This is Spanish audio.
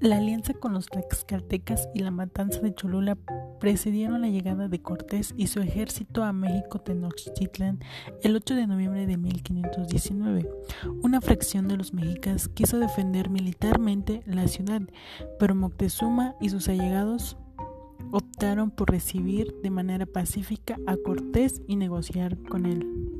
La alianza con los tlaxcaltecas y la matanza de Cholula precedieron la llegada de Cortés y su ejército a México Tenochtitlan el 8 de noviembre de 1519. Una fracción de los mexicas quiso defender militarmente la ciudad, pero Moctezuma y sus allegados optaron por recibir de manera pacífica a Cortés y negociar con él.